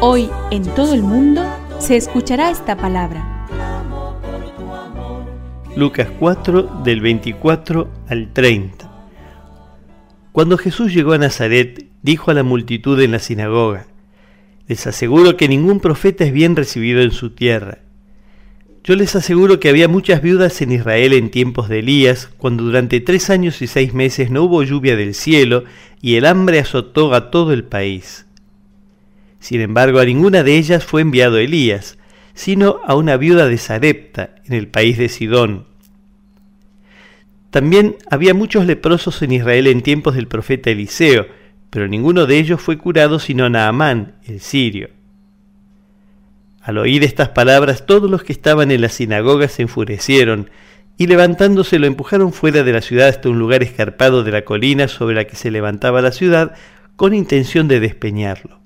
Hoy en todo el mundo se escuchará esta palabra. Lucas 4 del 24 al 30. Cuando Jesús llegó a Nazaret, dijo a la multitud en la sinagoga, Les aseguro que ningún profeta es bien recibido en su tierra. Yo les aseguro que había muchas viudas en Israel en tiempos de Elías, cuando durante tres años y seis meses no hubo lluvia del cielo y el hambre azotó a todo el país. Sin embargo, a ninguna de ellas fue enviado Elías, sino a una viuda de Sarepta, en el país de Sidón. También había muchos leprosos en Israel en tiempos del profeta Eliseo, pero ninguno de ellos fue curado sino Naamán, el sirio. Al oír estas palabras, todos los que estaban en la sinagoga se enfurecieron, y levantándose lo empujaron fuera de la ciudad hasta un lugar escarpado de la colina sobre la que se levantaba la ciudad, con intención de despeñarlo.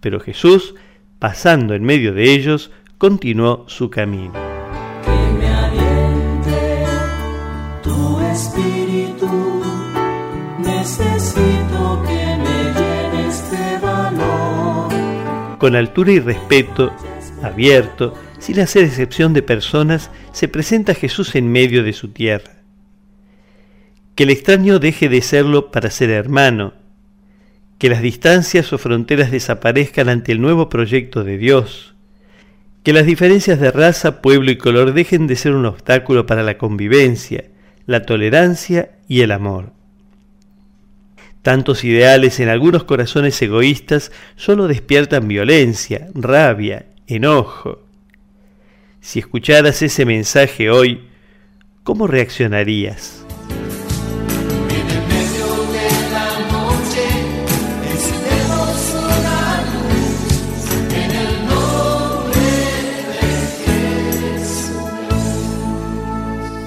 Pero Jesús, pasando en medio de ellos, continuó su camino. Tu espíritu. Con altura y respeto, abierto, sin hacer excepción de personas, se presenta Jesús en medio de su tierra. Que el extraño deje de serlo para ser hermano, que las distancias o fronteras desaparezcan ante el nuevo proyecto de Dios, que las diferencias de raza, pueblo y color dejen de ser un obstáculo para la convivencia, la tolerancia y el amor. Tantos ideales en algunos corazones egoístas solo despiertan violencia, rabia, enojo. Si escucharas ese mensaje hoy, ¿cómo reaccionarías?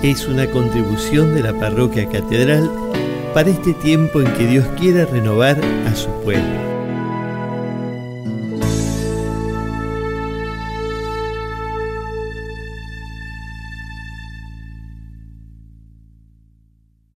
Es una contribución de la parroquia catedral para este tiempo en que Dios quiera renovar a su pueblo.